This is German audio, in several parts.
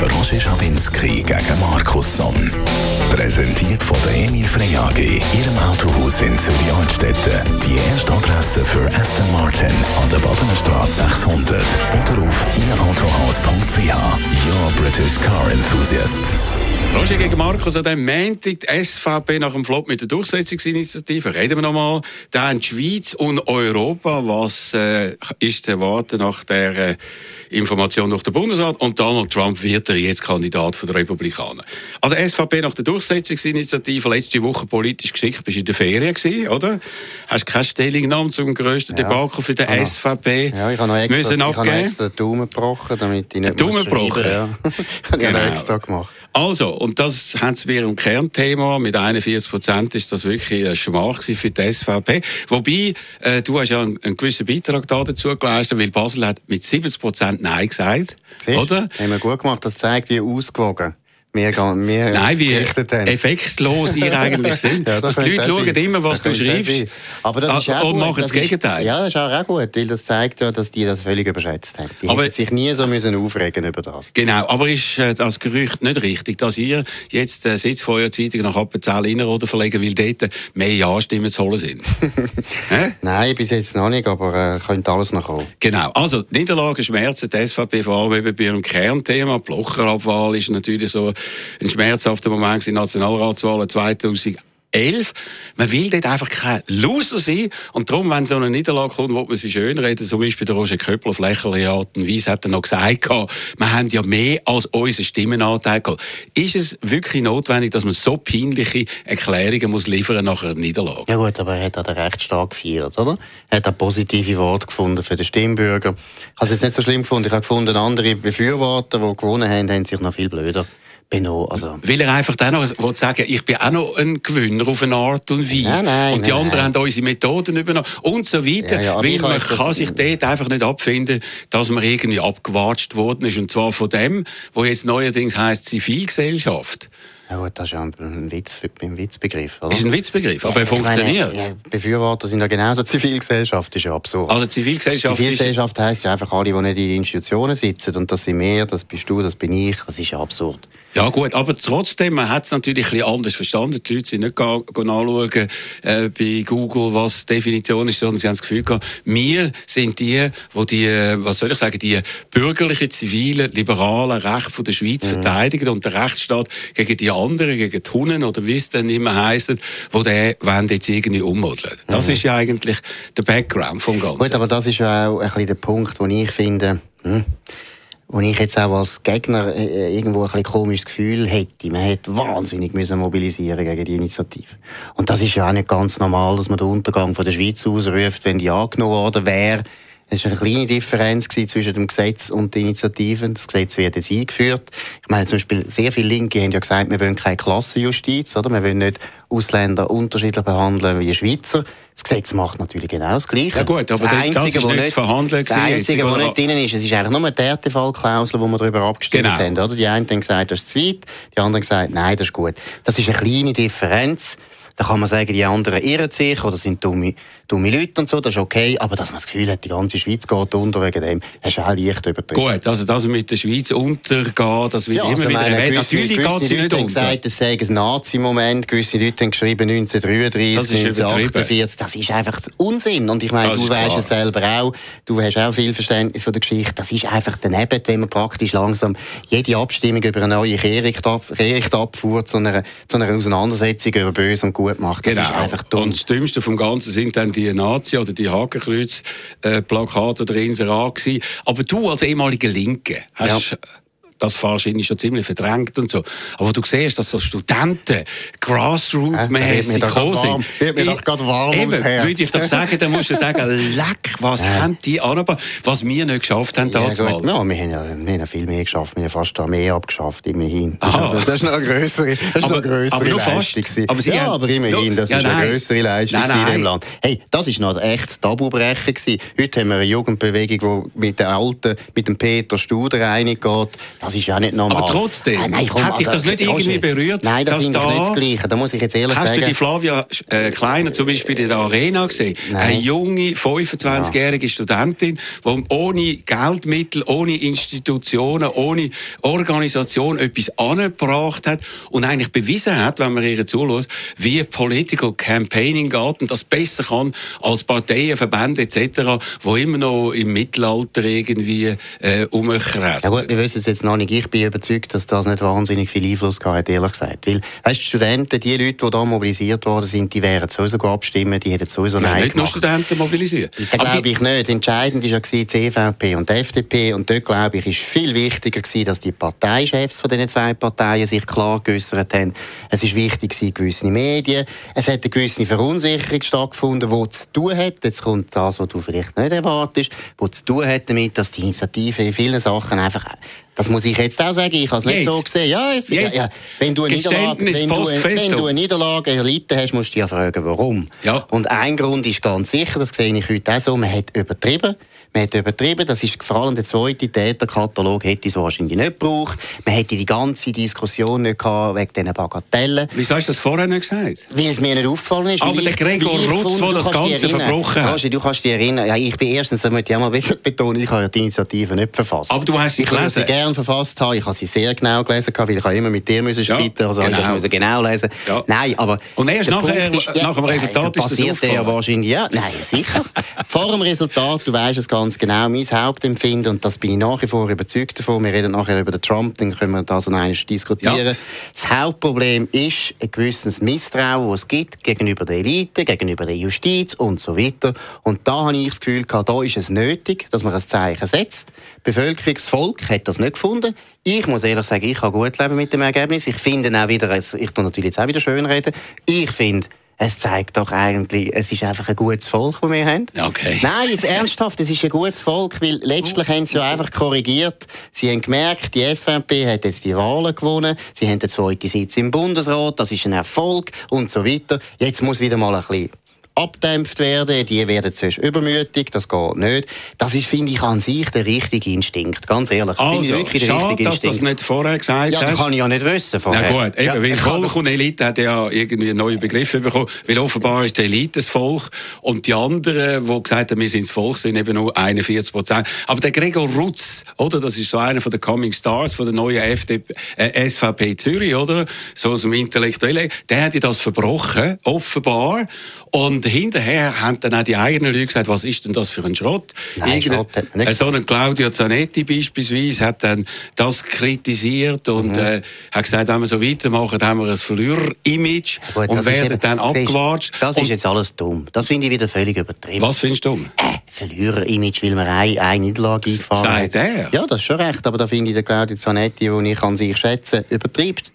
Roger Schawinski gegen Markus Somm. Präsentiert von der Emil Frey AG, Ihrem Autohaus in Zürich-Altstetten. Die erste Adresse für Aston Martin an der Badener Straße 600 oder auf ihrautohaus.ch. Your British Car Enthusiasts. Roger gegen Markus an dem Montag, die SVP nach dem Flop mit der Durchsetzungsinitiative. Reden wir nochmal. Dann die Schweiz und Europa. Was äh, ist zu erwarten nach der äh, Information durch den Bundesrat? Und Donald Trump wird er jetzt Kandidat der Republikaner. Also SVP nach der Durchsetzungsinitiative. Letzte Woche politisch geschickt. Bist du in der Ferien gewesen, oder? Hast keine Stellungnahme zum grössten Ja. Debakel für die Ah, SVP Ja, ich habe noch extra, müssen ich habe abgeben? extra den Daumen gebrochen, damit ich nicht Daumen gebrochen? Ja. habe ich Genau. noch extra gemacht. Also, und das haben mir im Kernthema. Mit 41 Prozent ist das wirklich ein Schmach für die SVP. Wobei, äh, du hast ja einen, einen gewissen Beitrag da dazu geleistet, weil Basel hat mit 70 Prozent Nein gesagt. Siehst? Oder? Haben wir gut gemacht. Das zeigt, wie ausgewogen wir, wir Nein, wie effektlos ihr eigentlich sind. Ja, Dass die Leute schauen sein. immer, was du Das auch schreibst. Aber das ist Ah, auch und gut. machen das ist- Gegenteil. Ja, das ist auch gut, weil das zeigt ja, dass die das völlig überschätzt haben. Die Aber- hätten sich nie so müssen aufregen über das. Genau, aber ist äh, das Gerücht nicht richtig, dass ihr jetzt äh, Sitzfeuerzeitung nach Appenzell Innerrhoden verlegen, weil dort mehr Ja-Stimmen zu holen sind? Nein, bis jetzt noch nicht, aber äh, könnte alles noch kommen. Genau. Also, die Niederlage schmerzen die SVP vor allem eben bei ihrem Kernthema. Die Blocherabwahl ist natürlich so ein schmerzhafter Moment in Nationalratswahlen 2011. Man will dort einfach kein Loser sein. Und darum, wenn so eine Niederlage kommt, wo man sie schön reden, zum Beispiel der Roger Köppler auf lächerliche Art und Weise hat er noch gesagt, wir haben ja mehr als unseren Stimmenanteil gehabt. Ist es wirklich notwendig, dass man so peinliche Erklärungen muss liefern nach einer Niederlage? Ja gut, aber er hat auch recht stark gefeiert, oder? Er hat auch positive Worte gefunden für den Stimmbürger. Ich habe es nicht so schlimm gefunden. Ich habe gefunden, andere Befürworter, die gewonnen haben, haben sich noch viel blöder benommen. Also, Weil er einfach dann noch will sagen, ich bin auch noch ein Gewinner auf eine Art und Weise. Nein, nein, und die nein, anderen haben unsere Methoden übernommen und so weiter. Ja, ja, weil man kann sich dort einfach nicht abfinden, dass man irgendwie abgewatscht worden ist. Und zwar von dem, wo jetzt neuerdings heisst Zivilgesellschaft. ja gut, das ist ja ein, Witz, ein Witzbegriff, oder? Ist ein Witzbegriff, aber er meine, funktioniert. ja, Befürworter sind ja genauso Zivilgesellschaft, ist ja absurd. Also Zivilgesellschaft. Zivilgesellschaft heisst ja einfach alle, die nicht in den Institutionen sitzen. Und das sind wir, das bist du, das bin ich. Das ist ja absurd. Ja gut, aber trotzdem, man hat es natürlich ein bisschen anders verstanden. Die Leute sind nicht nachschauen äh, bei Google, was die Definition ist, sondern sie haben das Gefühl gehabt, wir sind die, wo die, äh, was soll ich sagen, die bürgerlichen, zivilen, liberalen Rechte von der Schweiz Mhm. verteidigen und der Rechtsstaat gegen die anderen, gegen die Hunnen oder wie es dann immer heisst, wo der wollen jetzt irgendwie ummodeln. Das ist ja eigentlich der Background vom Ganzen. Mhm. Gut, aber das ist ja auch ein bisschen der Punkt, wo ich finde, hm, wo ich jetzt auch als Gegner äh, irgendwo ein bisschen komisches Gefühl hätte. Man hätte wahnsinnig müssen mobilisieren gegen die Initiative. Und das ist ja auch nicht ganz normal, dass man den Untergang von der Schweiz ausruft, wenn die angenommen worden wäre. Es war eine kleine Differenz zwischen dem Gesetz und der Initiative. Das Gesetz wird jetzt eingeführt. Ich meine, zum Beispiel, sehr viele Linke haben ja gesagt, wir wollen keine Klassenjustiz, oder? Wir wollen nicht Ausländer unterschiedlich behandeln wie Schweizer. Das Gesetz macht natürlich genau das Gleiche. Ja gut, aber das- das ist nicht zu verhandeln Das Einzige, was nicht drin ist, es ist eigentlich nur die Härtefallklausel, wo wir darüber abgestimmt Genau. haben. Oder? Die einen haben gesagt, das ist zu weit, die anderen haben gesagt, nein, das ist gut. Das ist eine kleine Differenz. Da kann man sagen, die anderen irren sich oder sind dumme, dumme Leute und so, das ist okay. Aber dass man das Gefühl hat, die ganze Schweiz geht unter wegen dem, das ist auch leicht übertrieben. Gut, also dass wir mit der Schweiz untergehen, das wird Ja, immer also wieder meine, gewisse, Natürlich geht gewisse sie nicht unter. gesagt, es sei ein Nazi-Moment. Gewisse Leute haben geschrieben 1933, Das ist übertrieben. 1948. Das ist einfach Unsinn. Und ich meine, Das du weißt es selber auch. Du hast auch viel Verständnis von der Geschichte. Das ist einfach daneben, wenn man praktisch langsam jede Abstimmung über eine neue Kehricht- Kehrichtabfuhr zu einer, zu einer Auseinandersetzung über Böse und Gut macht. Das ist einfach dumm. Genau. Und das Dümmste vom Ganzen sind dann die Nazi- oder die Hakenkreuz-Plakate oder Inserat gewesen. Aber du als ehemaliger Linke hast das wahrscheinlich schon ziemlich verdrängt und so. Aber du siehst, dass so Studenten grassroots-mäßig gekommen sind. Wird mir doch gerade warm Eben, würde ich doch sagen, dann musst du sagen, leck, was ja. haben die angebracht, was wir nicht geschafft haben. Ja, ja, wir, haben ja, wir haben viel mehr geschafft, wir haben fast mehr abgeschafft, immerhin. Das, ist, das ist noch eine größere, das ist aber, noch größere aber Leistung. Aber Sie ja, haben, aber immerhin, das ja, ist nein, eine größere Leistung nein, nein. in dem Land. Hey, das ist noch ein echtes Tabubrechen gewesen. Heute haben wir eine Jugendbewegung, die mit den Alten, mit dem Peter Studer einig geht. Das ist ja nicht normal. Aber trotzdem, ah, nein, komm, hat dich also, das nicht irgendwie berührt? Nein, das ist da, nicht das Gleiche. Da muss ich jetzt ehrlich hast sagen. Hast du die Flavia äh, Kleiner zum Beispiel in der Arena gesehen? Nein. Eine junge, 25-jährige ja. Studentin, die ohne Geldmittel, ohne Institutionen, ohne Organisation etwas angebracht hat und eigentlich bewiesen hat, wenn man ihr zulässt, wie Political Campaigning geht und das besser kann als Parteien, Verbände etc., die immer noch im Mittelalter irgendwie äh, rumkreisen. Ja gut, wir wissen es jetzt noch nicht. Ich bin überzeugt, dass das nicht wahnsinnig viel Einfluss hat, ehrlich gesagt. Weil, weißt, die Studenten, die Leute, die da mobilisiert worden sind, die wären sowieso abstimmen, die hätten sowieso ja, Nein nicht gemacht. Studenten mobilisiert. Das glaube ich nicht. Entscheidend war ja die CVP und die FDP und dort, glaube ich, ist viel wichtiger gewesen, dass die Parteichefs von diesen zwei Parteien sich klar geäußert haben. Es ist wichtig gewesen, gewisse Medien. Es hat eine gewisse Verunsicherung stattgefunden, die zu tun hat, jetzt kommt das, was du vielleicht nicht erwartest, die zu tun hat damit, dass die Initiative in vielen Sachen einfach das muss ich jetzt auch sagen, ich habe es nicht so gesehen. Ja, es, ja, ja. Wenn, du eine Niederlage, wenn, du, wenn du eine Niederlage erlitten hast, musst du dich ja fragen, warum. Ja. Und ein Grund ist ganz sicher, das sehe ich heute auch so, man hat übertrieben. Man hat übertrieben, das ist vor allem der zweite Täterkatalog, hätte es wahrscheinlich nicht gebraucht. Man hätte die ganze Diskussion nicht gehabt wegen diesen Bagatellen. Wieso hast du das vorher nicht gesagt? Weil es mir nicht aufgefallen ist. Aber der Gregor Rutz, der das Ganze verbrochen hat. du kannst dich erinnern, ja, ich bin erstens, das möchte ich auch mal betonen, ich habe die Initiative nicht verfasst. Aber du hast sie ich gelesen? Ich sie gerne verfasst haben, ich habe sie sehr genau gelesen, weil ich immer mit dir müssen streiten ja, also genau. ich das genau lesen. Ja. Nein, aber... Und erst nachher, ist, ja, nach dem Resultat ist das passiert ja wahrscheinlich, ja, nein, sicher. Vor dem Resultat, du weißt es ganz genau, mein Hauptempfinden, und das bin ich nach wie vor überzeugt davon, wir reden nachher über den Trump, dann können wir das noch einmal diskutieren. Ja. Das Hauptproblem ist ein gewisses Misstrauen, das es gibt gegenüber der Elite, gegenüber der Justiz und so weiter. Und da habe ich das Gefühl, da ist es nötig, dass man ein Zeichen setzt. Die Bevölkerungsvolk hat das nicht gefunden. Ich muss ehrlich sagen, ich kann gut leben mit dem Ergebnis. Ich finde auch wieder, ich tue natürlich jetzt auch wieder schön reden, ich finde, es zeigt doch eigentlich, es ist einfach ein gutes Volk, das wir haben. Okay. Nein, jetzt ernsthaft, es ist ein gutes Volk, weil letztlich haben sie ja einfach korrigiert. Sie haben gemerkt, die SVP hat jetzt die Wahlen gewonnen, sie haben den zweiten Sitz im Bundesrat, das ist ein Erfolg und so weiter. Jetzt muss wieder mal ein bisschen abdämpft werden, die werden zuerst übermütig, das geht nicht. Das ist, finde ich, an sich der richtige Instinkt, ganz ehrlich. Also, ich wirklich der richtige dass das nicht vorher gesagt Ja, das kann ich ja nicht wissen vorher. Na gut, eben, ja, weil Volk und Elite hat ja irgendwie einen neuen Begriff bekommen, weil offenbar ist die Elite das Volk und die anderen, die gesagt haben, wir sind das Volk, sind eben nur 41 Prozent. Aber der Gregor Rutz, oder, das ist so einer von den Coming Stars von der neuen FDP, äh, SVP Zürich, oder, so aus dem Intellektuellen, der hat das verbrochen, offenbar, und hinterher haben dann auch die eigenen Leute gesagt, was ist denn das für ein Schrott? Nein, Schrott. So ein Claudio Zanetti beispielsweise hat dann das kritisiert und mhm. äh, hat gesagt, wenn wir so weitermachen, haben wir ein Verlierer-Image und werden eben, dann abgewatscht. Das ist jetzt alles dumm. Das finde ich wieder völlig übertrieben. Was findest du dumm? Äh, Verlierer-Image, weil man eine, eine Niederlage eingefahren hat. Sagt er? Ja, das ist schon recht, aber da finde ich den Claudio Zanetti, den ich an sich schätze, übertreibt.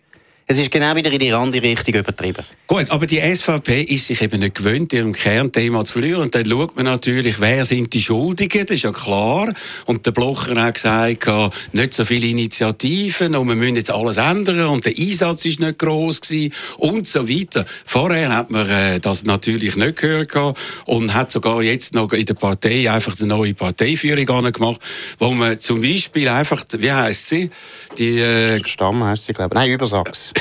Es ist genau wieder in die andere Richtung übertrieben. Gut, aber die SVP ist sich eben nicht gewöhnt, ihrem Kernthema zu verlieren. Und dann schaut man natürlich, wer sind die Schuldigen, das ist ja klar. Und der Blocher hat gesagt, nicht so viele Initiativen und wir müssen jetzt alles ändern und der Einsatz ist nicht groß gewesen und so weiter. Vorher hat man äh, das natürlich nicht gehört und hat sogar jetzt noch in der Partei einfach eine neue Parteiführung gemacht, wo man zum Beispiel einfach, wie heißt sie? Die, äh, Stamm heißt sie, glaube ich. Nein, Übersachs.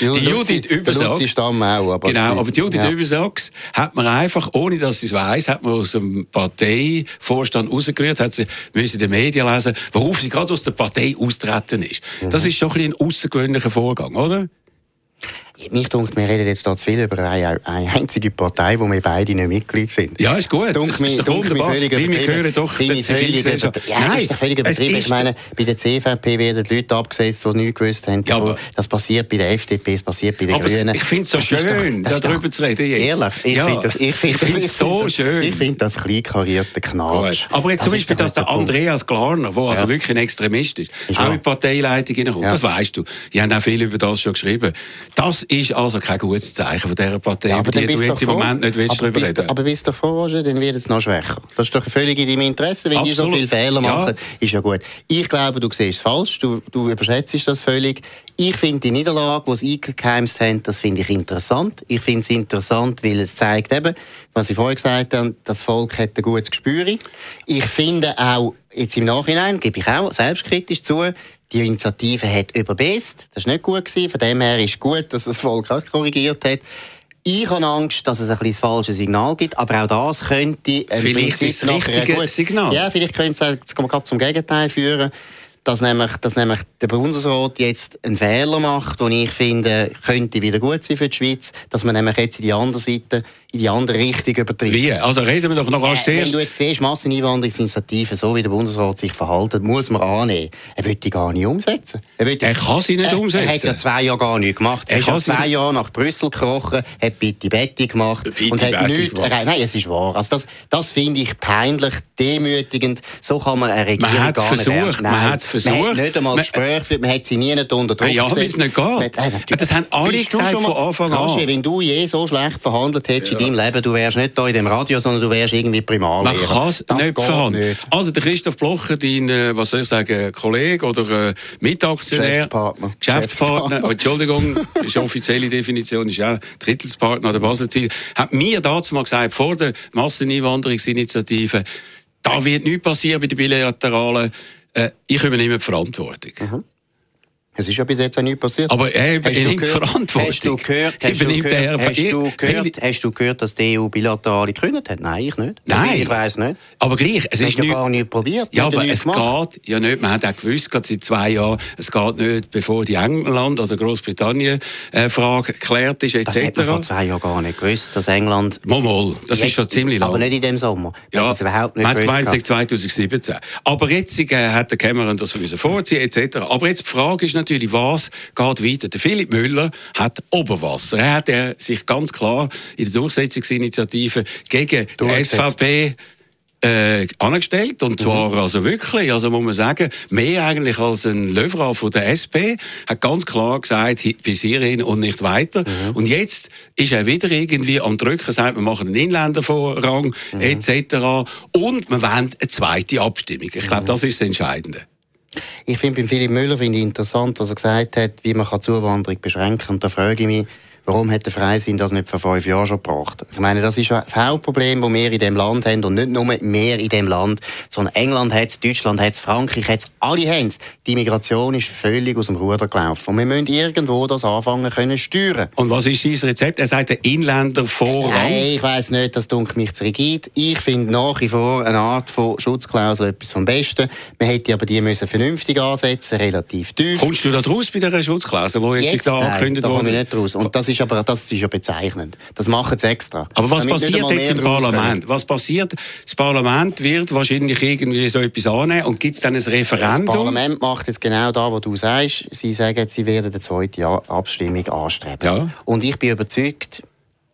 Die Judith Übersachs. Stamm auch. Aber genau, aber die Judith ja. Übersachs hat man einfach, ohne dass sie es weiss, hat man aus dem Parteivorstand rausgerührt, hat sie müssen in den Medien lesen, worauf sie gerade aus der Partei austreten ist. Mhm. Das ist schon ein, ein außergewöhnlicher Vorgang, oder? Mich denkt, wir reden jetzt da zu viel über eine, eine einzige Partei, wo wir beide nicht Mitglied sind. Ja, ist gut. Dunk mich, dunk mich völlig wir hören doch Finde völlig ja, Nein, ist doch übertrieben. ist Ich meine, bei der CVP werden die Leute abgesetzt, die es nicht gewusst haben. Ja, aber- das passiert bei der FDP, es passiert bei den Aber Grünen. ich finde es so Das ist schön, das ist darüber zu reden jetzt. Ehrlich, ich Ja. finde das, ich finde Ich das, es so das, schön. Ich finde das kleinkarierte Knatsch. Gut. Aber jetzt zum Das ist Beispiel, doch dass der. Andreas Glarner, der also Ja. wirklich ein Extremist ist, Ist auch in die Parteileitung hineinkommt, Ja. das weißt du. Die haben auch viel über das schon geschrieben. Das ist also kein gutes Zeichen von dieser Partei, Ja, über die du jetzt im. Moment nicht willst darüber bist, reden. Aber bist du froh, Roger, dann wird es noch schwächer. Das ist doch völlig in deinem Interesse, wenn die so Absolut. viele Fehler Ja. machen. Ist ja gut. Ich glaube, du siehst es falsch, du, du überschätzt das völlig. Ich finde die Niederlage, die sie eingeheimst haben, das finde ich interessant. Ich finde es interessant, weil es zeigt eben, was ich vorher gesagt habe, das Volk hat ein gutes Gespür. Ich finde auch, jetzt im Nachhinein, gebe ich auch selbstkritisch zu, die Initiative hat überbest. Das war nicht gut. Gewesen. Von dem her ist gut, dass das Volk auch korrigiert hat. Ich habe Angst, dass es ein bisschen das falsche Signal gibt, aber auch das könnte Vielleicht ist das richtige gut- Signal. Ja, vielleicht könnte es es gerade zum Gegenteil führen, dass nämlich, dass nämlich der Bundesrat jetzt einen Fehler macht, den ich finde, könnte wieder gut sein für die Schweiz, dass man nämlich jetzt in die andere Seite, in die andere Richtung übertreibt. Wie? Also reden wir doch noch als Äh, wenn du jetzt siehst, Masseneinwanderungsinitiative, so wie der Bundesrat sich verhalten, muss man annehmen. Er will die gar nicht umsetzen. Er, will Er kann sie nicht er, umsetzen. Er hat ja zwei Jahre gar nichts gemacht. Er, Er ja sie zwei Jahre nach Brüssel gekrochen, hat bitte Betty gemacht Bitte und hat nichts erreicht. Nein, es ist wahr. Also das, das finde ich peinlich, demütigend. So kann man eine Regierung Man gar nicht versucht, ernst- man Nein, hat's Man versucht. hat nicht einmal Man- Gespräche geführt, man hat sie nie nicht unter Druck Ja, weil gesetzt. es nicht geht. Man- Nein, natürlich. Das haben alle gesagt von Anfang an. Roger, wenn du je so schlecht verhandelt hättest in deinem Leben, du wärst nicht da in dem Radio, sondern du wärst irgendwie Man Primarlehrer. kann es Das nicht verhandeln. Also der Christoph Blocher, dein, äh, was soll ich sagen, Kollege oder äh, Mitaktionär? Geschäftspartner. Geschäftspartner. Oh, Entschuldigung, ist offizielle Definition, ist ja Drittelspartner der Baselziel. Hat mir dazu mal gesagt, vor der Masseneinwanderungsinitiative, da wird nichts passieren bei den Bilateralen. Äh, ich übernehme die Verantwortung. Mhm. Es ist ja bis jetzt auch nichts passiert. Aber er übernimmt Verantwortung. Hast du gehört, hast du Übernimmt gehört, hast du Weil- gehört, hast du gehört dass die EU bilaterale gekündigt hat? Nein, ich nicht. Nein. Also ich weiss nicht. Aber gleich, es ist ja nicht... gar nicht probiert. Ja, ja aber es geht ja nicht. Man hat auch gewusst, gerade seit zwei Jahren, es geht nicht, bevor die England- oder Großbritannien-Frage geklärt ist, Das hat man vor etc. zwei Jahren gar nicht gewusst, dass England... Mal, das ist schon ziemlich lang. Aber nicht in dem Sommer. Hat das überhaupt nicht man hat es sei gehabt. 2017. Aber jetzt äh, hat der Cameron das vorziehen etc. Aber jetzt die Frage ist natürlich, was geht weiter? Der Philipp Müller hat Oberwasser. Er hat äh, sich ganz klar in der Durchsetzungsinitiative gegen die. SVP äh, angestellt und zwar Mhm. also wirklich, also muss man sagen, mehr eigentlich als ein Löwra von der SP, hat ganz klar gesagt, bis hierhin und nicht weiter. Mhm. Und jetzt ist er wieder irgendwie am Drücken, sagt, wir machen einen Inländervorrang Mhm. etc. Und wir wollen eine zweite Abstimmung. Ich Mhm. glaube, das ist das Entscheidende. Ich finde beim Philipp Müller finde interessant, dass er gesagt hat, wie man Zuwanderung beschränken kann. Und da frage ich mich, warum hat der Freisinn das nicht vor fünf Jahren schon gebracht? Ich meine, das ist das Hauptproblem, das wir in diesem Land haben. Und nicht nur wir in diesem Land, sondern England hat es, Deutschland hat es, Frankreich hat es, alle haben es. Die Migration ist völlig aus dem Ruder gelaufen. Und wir müssen irgendwo das anfangen können steuern. Und was ist sein Rezept? Er sagt, der Inländervorrang. Nein, ich weiss nicht, das dunkelt mich zu rigid. Ich finde nach wie vor eine Art von Schutzklausel etwas vom Besten. Man hätte aber die müssen vernünftig ansetzen, relativ tief. Kommst du da draus bei dieser Schutzklausel, die jetzt, Jetzt da nein, angekündigt da komme wurde? ich nicht raus. Und das ist aber das ist ja bezeichnend. Das machen sie extra. Aber was Damit passiert jetzt im Parlament? Was passiert? Das Parlament wird wahrscheinlich irgendwie so etwas annehmen und gibt es dann ein Das Referendum? Parlament macht jetzt genau das, was du sagst. Sie sagen, sie werden eine zweite Abstimmung anstreben. Ja. Und ich bin überzeugt,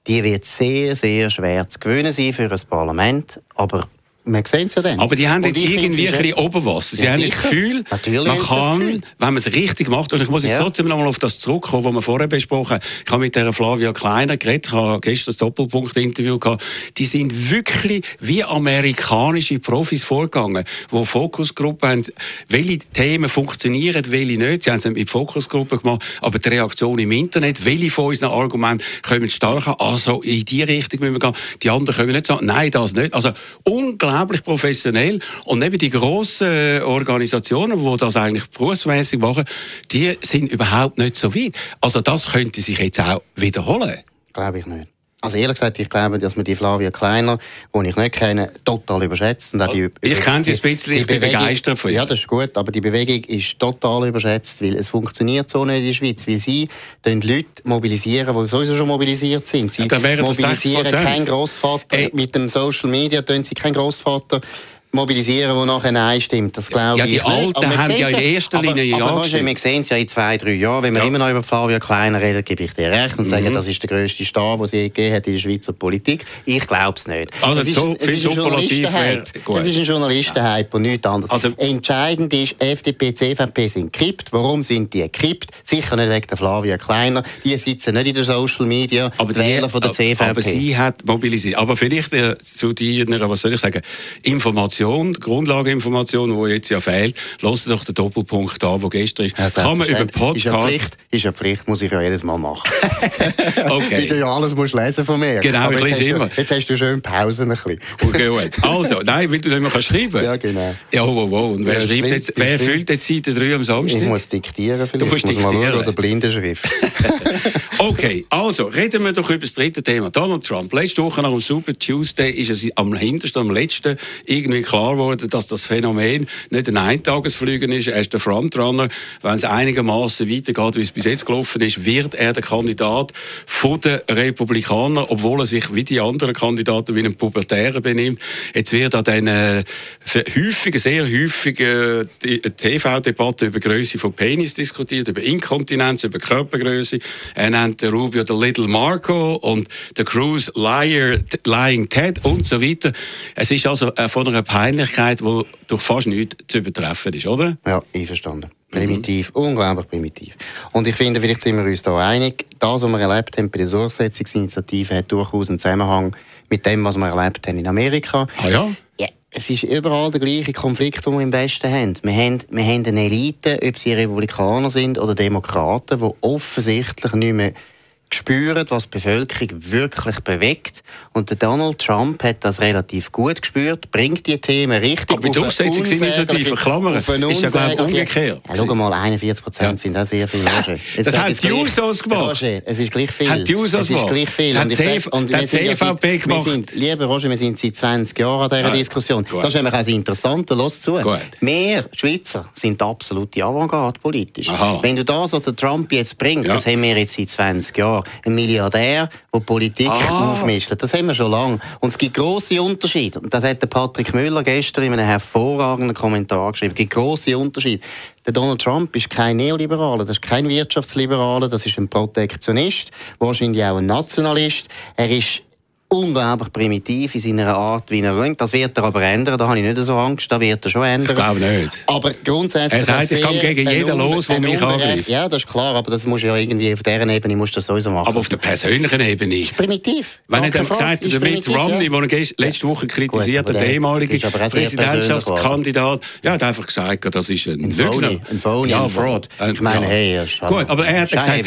die wird sehr, sehr schwer zu gewinnen sein für ein Parlament. Aber wir sehen es ja dann. Aber die haben jetzt irgendwie ein bisschen Oberwasser. Sie Ja, haben das. Gefühl, Natürlich man kann, Gefühl. wenn man es richtig macht, und ich muss jetzt Ja. trotzdem noch mal auf das zurückkommen, was wir vorher besprochen haben. Ich habe mit der Flavia Kleiner geredet, ich habe gestern das Doppelpunkt-Interview gehabt. Die sind wirklich wie amerikanische Profis vorgegangen, die Fokusgruppen haben, welche Themen funktionieren, welche nicht. Sie haben es mit Fokusgruppen gemacht, aber die Reaktion im Internet, welche von unseren Argumenten kommen stark an, also in die Richtung müssen wir gehen, die anderen können nicht sagen, nein, das nicht. Also unglaublich professionell und neben die grossen äh, Organisationen, die das eigentlich berufsmäßig machen, die sind überhaupt nicht so weit. Also das könnte sich jetzt auch wiederholen. Glaube ich nicht. Also ehrlich gesagt, ich glaube, dass man die Flavia Kleiner, die ich nicht kenne, total überschätzt. Und auch die, ich kenne sie ein bisschen, ich bin Bewegung- begeistert von ihr. Ja, das ist gut, aber die Bewegung ist total überschätzt, weil es funktioniert so nicht in der Schweiz. Weil sie tun Leute mobilisieren, die sowieso schon mobilisiert sind. Sie Ja, mobilisieren 60%. keinen Grossvater. Ey. Mit dem Social Media tun sie keinen Grossvater mobilisieren, der nachher Nein stimmt. Das glaube Ja, die ich nicht. Alten Aber wir haben ja in erster aber, Linie ja aber, weißt du, gestimmt. wir sehen es ja in zwei, drei Jahren, wenn wir Ja. immer noch über Flavia Kleiner reden, gebe ich dir recht und Mhm. sagen, das ist der grösste Star, den sie je gegeben hat in der Schweizer Politik. Ich glaube es nicht. Also es ist so ein, es ist ein Journalistenhype. Es ist ein Journalistenhype und nichts anderes. Also- Entscheidend ist, FDP, CVP sind gekippt. Warum sind die gekippt? Sicher nicht wegen der Flavia Kleiner. Die sitzen nicht in den Social Media, die die- Wähler von der CVP. Aber sie hat mobilisiert. Aber vielleicht äh, zu deiner, was soll ich sagen, Information, Grundlageinformation, die jetzt ja fehlt. Lass doch den Doppelpunkt an, der gestern ist. Ja, Kann man über selbstverständlich. Ist Podcast... Pflicht, ist ja Pflicht, muss ich ja jedes Mal machen. Okay. Weil du ja alles musst lesen von mir. Genau, Aber ich jetzt lese hast immer. Du, jetzt hast du schön Pausen ein bisschen. Okay, gut. Also, nein, weil du nicht mehr kannst schreiben Ja, genau. Ja, wow, wow. Und wer, Ja, schreibt jetzt, wer füllt jetzt Seite 3 am Samstag? Ich muss diktieren vielleicht. Du musst muss mal diktieren. schauen, oder Blindenschrift. Okay, also reden wir doch über das dritte Thema. Donald Trump. Letzte Woche nach dem Super Tuesday ist es am hintersten, am letzten irgendwie klar geworden, dass das Phänomen nicht ein Eintagesflügen ist. Er ist der Frontrunner. Wenn es einigermaßen weitergeht, wie es bis jetzt gelaufen ist, wird er der Kandidat von den Republikanern, obwohl er sich wie die anderen Kandidaten wie ein Pubertärer benimmt. Jetzt wird an den äh, häufigen, sehr häufigen äh, TV-Debatten über Größe von Penis diskutiert, über Inkontinenz, über Körpergröße. Er nennt den Rubio der Little Marco und der Cruz Liar, Lying Ted und so weiter. Es ist also äh, von einer Peinlichkeit, die durch fast nichts zu übertreffen ist, oder? Ja, einverstanden. Primitiv, unglaublich primitiv. Und ich finde, vielleicht sind wir uns da einig, das, was wir erlebt haben bei der Durchsetzungsinitiative, hat durchaus einen Zusammenhang mit dem, was wir erlebt haben in Amerika. Ah ja? Ja, es ist überall der gleiche Konflikt, den wir im Westen haben. Wir haben, wir haben eine Elite, ob sie Republikaner sind oder Demokraten, die offensichtlich nicht mehr spüren, was die Bevölkerung wirklich bewegt. Und der Donald Trump hat das relativ gut gespürt, bringt die Themen richtig Aber die auf eine Durchsetzungsinitiative, unsägliche- Klammern, ist ja, glaub ich, unsägliche- umgekehrt. Ja, schau mal, 41 Prozent Ja. sind auch sehr viel. Roger. Das haben die. Usos gemacht. Roger, es ist gleich viel. Haben die Usos es ist gemacht. gleich viel. Hat ja CVP wir gemacht. sind, lieber Roger, wir sind seit 20 Jahren an dieser Ja, Diskussion. gut. Das ist nämlich auch das Interessante. Los zu. Gut. Wir Schweizer sind absolute Avantgarde politisch. Aha. Wenn du das, was der Trump jetzt bringt, Ja. das haben wir jetzt seit 20 Jahren. Ein Milliardär, der Politik Ah. aufmischt. Das haben wir schon lange. Und es gibt grosse Unterschiede. Und das hat der Patrick Müller gestern in einem hervorragenden Kommentar geschrieben. Es gibt grosse Unterschiede. Der Donald Trump ist kein Neoliberaler, das ist kein Wirtschaftsliberaler, das ist ein Protektionist, wahrscheinlich auch ein Nationalist. Er ist unglaublich primitiv in seiner Art, wie er lenkt. Das wird er aber ändern, da habe ich nicht so Angst, da wird er schon ändern. Ich glaube nicht. Aber grundsätzlich... Er sagt, ich kann gegen jeden los, der mich angreift. Ja, das ist klar, aber das muss ja irgendwie auf dieser Ebene musst du das sowieso machen. Aber auf der persönlichen Ebene. ist primitiv. Wenn er dann gesagt hat, der Mitt Romney, ja. den er letzte Woche kritisiert hat, der ehemalige Präsidentschaftskandidat, ja, hat einfach gesagt, das ist ein, Phony, Lügner. ein Phony, ein Fraud. äh, Ich meine, hey, er ist Gut, aber er hat gesagt,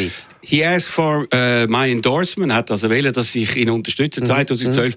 he asked for uh, my endorsement, hat also wollen, dass ich ihn unterstütze Mhm, 2012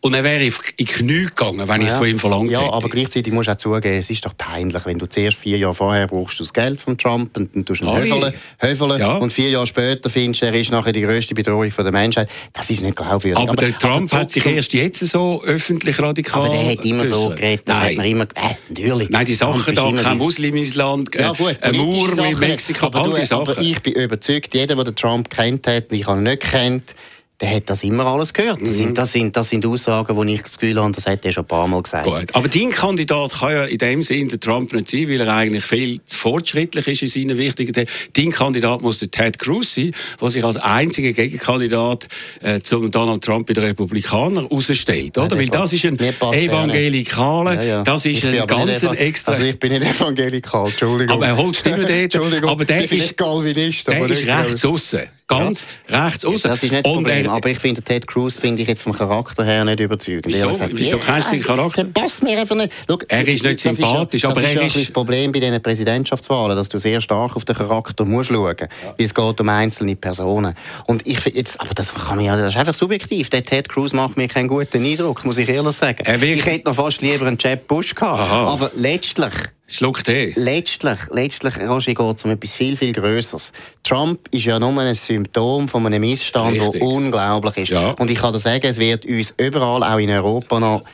und er wäre in die Knie gegangen, wenn ich es Ja. von ihm verlangt Ja, hätte. aber gleichzeitig musst du auch zugeben, es ist doch peinlich, wenn du zuerst vier Jahre vorher brauchst du das Geld von Trump und dann tust du ihn höfeln, höfeln Ja. und vier Jahre später findest du, er ist nachher die grösste Bedrohung von der Menschheit. Das ist nicht glaubwürdig. aber, der Trump zurück hat sich erst jetzt so öffentlich radikal Aber der hat immer so geäussert. geredet, das Nein. hat man immer... Äh, natürlich. Nein, die Sachen da, kein so- Muslim ins Land, Ja gut, ein politische Mauer mit Mexiko, aber, all die Sachen. aber ich bin überzeugt, jeder, der den Trump kennt hat, ich habe ihn nicht kennt, der hat das immer alles gehört. Das, Mhm. sind, das, sind, das sind Aussagen, die ich das Gefühl habe, das hat er schon ein paar Mal gesagt. Gut. Aber dein Kandidat kann ja in dem Sinn der Trump nicht sein, weil er eigentlich viel zu fortschrittlich ist in seinen wichtigen Themen. Dein Kandidat muss der Ted Cruz sein, der sich als einziger Gegenkandidat äh, zum Donald Trump bei den Republikanern herausstellt. Oder? der weil das ist ein Evangelikaler, Ja, ja. das ist ein ganz extra... Also ich bin nicht evangelikal, Entschuldigung. Aber er holt Stimmen dort. Entschuldigung, Aber der ich bin ist- nicht Calvinist. der aber ist rechts aussen. Ganz rechts aussen. Das ist nicht das Und Problem, er- aber ich finde Ted Cruz finde ich jetzt vom Charakter her nicht überzeugend. Wieso? Gesagt. Wieso kennst du den Charakter? Der passt mir einfach nicht. Schau, Er ist nicht das sympathisch, ja, aber das ist er ja ist- ein bisschen das Problem bei diesen Präsidentschaftswahlen, dass du sehr stark auf den Charakter musst schauen musst. Weil es geht um einzelne Personen. Und ich jetzt, aber das kann ja, das ist einfach subjektiv. Der Ted Cruz macht mir keinen guten Eindruck, muss ich ehrlich sagen. Er ich hätte noch fast lieber einen Jeb Bush gehabt. Aha. Aber letztlich Schluck Tee. Letztlich, letztlich Roger, geht es um etwas viel, viel Größeres. Trump ist ja nur ein Symptom von einem Missstand, der unglaublich ist. Ja. Und ich kann dir sagen, es wird uns überall, auch in Europa, noch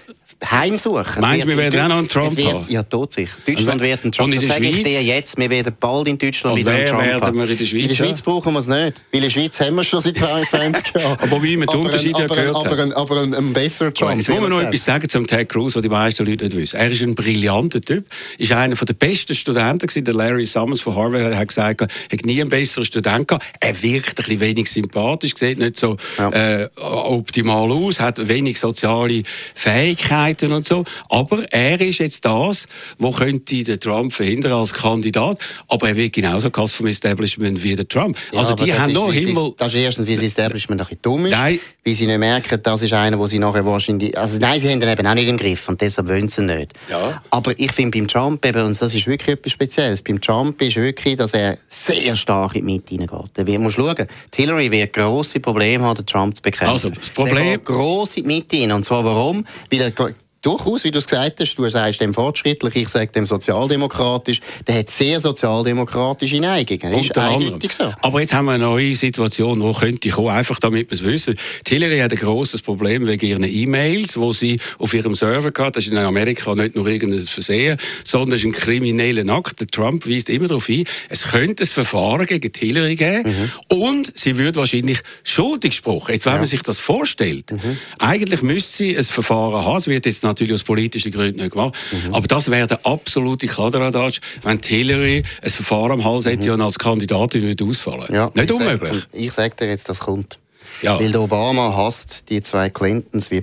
heimsuchen. Meinst du, wir werden auch noch einen Trump wird, haben? Ja, tot sich. Deutschland wird einen Trump. Und in das sage ich dir jetzt, wir werden bald in Deutschland wieder einen Trump haben. Wir in der Schweiz In der Schweiz brauchen wir es nicht, weil in der Schweiz haben wir schon seit 22 Jahren. aber wie wir den Unterschied ja gehört aber, ein, aber ein, ein besserer Trump. Jetzt muss man noch etwas sagen zum Ted Cruz, was die meisten Leute nicht wissen. Er ist ein brillanter Typ, ist einer der besten Studenten gewesen. Der Larry Summers von Harvard hat gesagt, er hat nie einen besseren Student gehabt. Er wirkt ein bisschen wenig sympathisch, sieht nicht so ja. äh, optimal aus, hat wenig soziale Fähigkeiten und so. Aber er ist jetzt das, wo könnte den Trump verhindern als Kandidat. Aber er wird genauso gehasst vom Establishment wie der Trump. Ja, also die haben noch Himmel. Das ist erstens, wie das Establishment ein bisschen dumm ist. Nein. Weil sie nicht merken, das ist einer, wo sie nachher wahrscheinlich. Also nein, sie haben ihn eben auch nicht im Griff und deshalb wollen sie nicht. Ja. Aber ich finde beim Trump eben, und das ist wirklich etwas Spezielles, beim Trump ist wirklich, dass er sehr stark in die Mitte hineingeht. Wir müssen schauen, die Hillary wird grosse Probleme haben, den Trump zu bekämpfen. Also, das Problem... gross in die Mitte hinein. Und zwar warum? Weil er durchaus, wie du es gesagt hast, du sagst dem fortschrittlich, ich sage dem sozialdemokratisch, der hat sehr sozialdemokratische Neigungen. Das ist eindeutig so. Aber jetzt haben wir eine neue Situation, wo könnte kommen, einfach damit wir es wissen. Die Hillary hat ein grosses Problem wegen ihren E-Mails, die sie auf ihrem Server hat. Das ist in Amerika nicht nur irgendein Versehen, sondern es ist ein krimineller Akt. Der Trump weist immer darauf hin, es könnte ein Verfahren gegen die Hillary geben mhm. und sie wird wahrscheinlich schuldig gesprochen. Jetzt, wenn ja. man sich das vorstellt, mhm. eigentlich müsste sie ein Verfahren haben. Es wird jetzt natürlich aus politischen Gründen nicht gemacht. Mhm. Aber das wäre der absolute Kladderadatsch, wenn Hillary ein Verfahren am Hals hätte mhm. und als Kandidatin würde ausfallen. Ja, nicht unmöglich. Sag, ich sage dir jetzt, das kommt. Ja. Weil der Obama hasst die zwei Clintons wie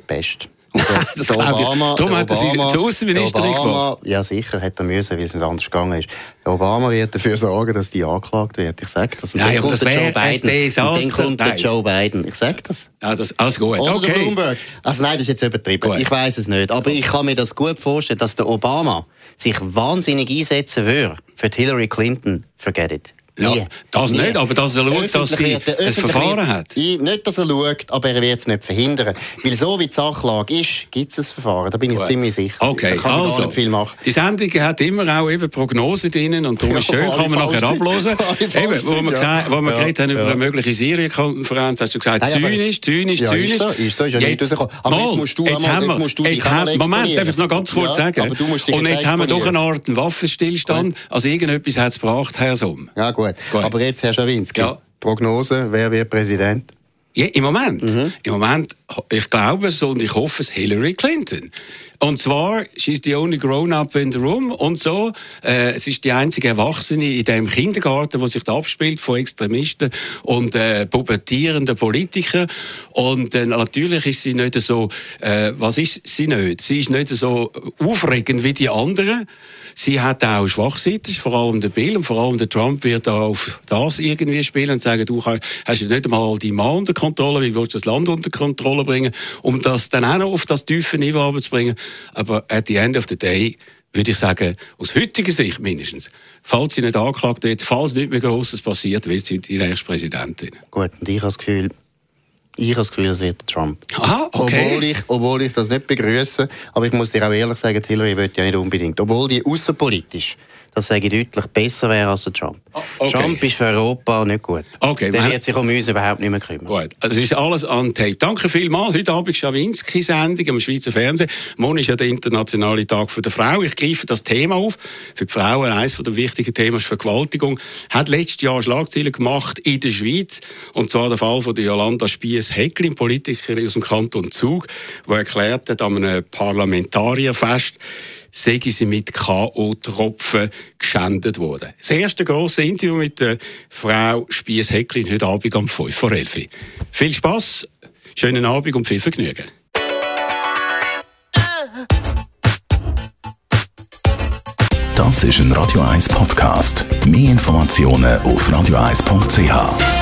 das der Obama, Darum hat er sich zur Außenministerin gemacht. Ja, sicher, hätte er müssen, weil es nicht anders gegangen ist. Der Obama wird dafür sorgen, dass die angeklagt wird. Ich sage das. Und Nein, dann kommt das Joe Biden. Und dann kommt der Joe Biden. Ich sage das. Ja, das alles gut. Oder okay. Bloomberg. Also nein, das ist jetzt übertrieben. Gut. Ich weiß es nicht. Aber ich kann mir das gut vorstellen, dass der Obama sich wahnsinnig einsetzen würde für Hillary Clinton. Forget it. Ja, das Nie. nicht, aber dass er schaut, dass sie ein Verfahren hat. Nicht, dass er schaut, aber er wird es nicht verhindern. Weil so wie die Sachlage ist, gibt es ein Verfahren, da bin ich ziemlich sicher. Okay, da also, nicht viel machen. die Sendung hat immer auch eben Prognosen drin und darum ist schön, kann man nachher ablosen. eben, wo wir, ja. wo wir ja. geredet haben über eine mögliche Syrien-Konferenz, hast du gesagt, zynisch, zynisch, zynisch. Ja, ist so, ist so, ist ja nicht rausgekommen. Aber jetzt, musst du jetzt, einmal, jetzt musst du dich Moment, darf ich noch ganz kurz sagen? Und jetzt haben wir doch eine Art Waffenstillstand, also irgendetwas hat es gebracht, Herr Somm. Ja gut, aber jetzt Herr Schawinski, ja. Prognose, wer wird Präsident? Ja, Im Moment, mhm. im Moment, ich glaube es und ich hoffe es, Hillary Clinton. Und zwar, she's the only grown-up in the room und so. Äh, es ist die einzige Erwachsene in dem Kindergarten, wo sich da abspielt von Extremisten und äh, pubertierenden Politikern. Und äh, natürlich ist sie nicht so, äh, was ist sie nicht? Sie ist nicht so aufregend wie die anderen. Sie hat auch Schwachseiten, vor allem der Bill und vor allem der Trump wird auf das irgendwie spielen und sagen, du hast nicht einmal die Mann unter Kontrolle, wie willst du das Land unter Kontrolle bringen, um das dann auch noch auf das tiefe Niveau zu bringen. Aber at the end of the day würde ich sagen, aus heutiger Sicht mindestens, falls sie nicht angeklagt wird, falls nichts mehr Grosses passiert, wird sie die nächste Präsidentin. Gut, und ich habe das Gefühl, ich habe das Gefühl, es wird Trump. Aha, okay. Obwohl ich, obwohl ich das nicht begrüße, aber ich muss dir auch ehrlich sagen, Hillary wird ja nicht unbedingt. Obwohl die außenpolitisch das sage ich deutlich, besser wäre als der Trump. Ah, okay. Trump ist für Europa nicht gut. Okay, der wird sich um uns überhaupt nicht mehr kümmern. Gut, das ist alles an Tape. Danke vielmals. Heute Abend Schawinski-Sendung am Schweizer Fernsehen. Morgen ist ja der internationale Tag der Frau. Ich greife das Thema auf. Für die Frauen eines der wichtigen Themen ist Vergewaltigung. Hat letztes Jahr Schlagzeilen gemacht in der Schweiz. Und zwar der Fall von der Jolanda Spies-Hecklin, Politikerin aus dem Kanton Zug, die erklärt hat an einem Parlamentarierfest, sei sie mit K.O.-Tropfen geschändet worden. Das erste grosse Interview mit der Frau Spies-Hecklin heute Abend um 5 vor 11 Viel Spass, schönen Abend und viel Vergnügen. Das ist ein Radio 1 Podcast. Mehr Informationen auf radio1.ch.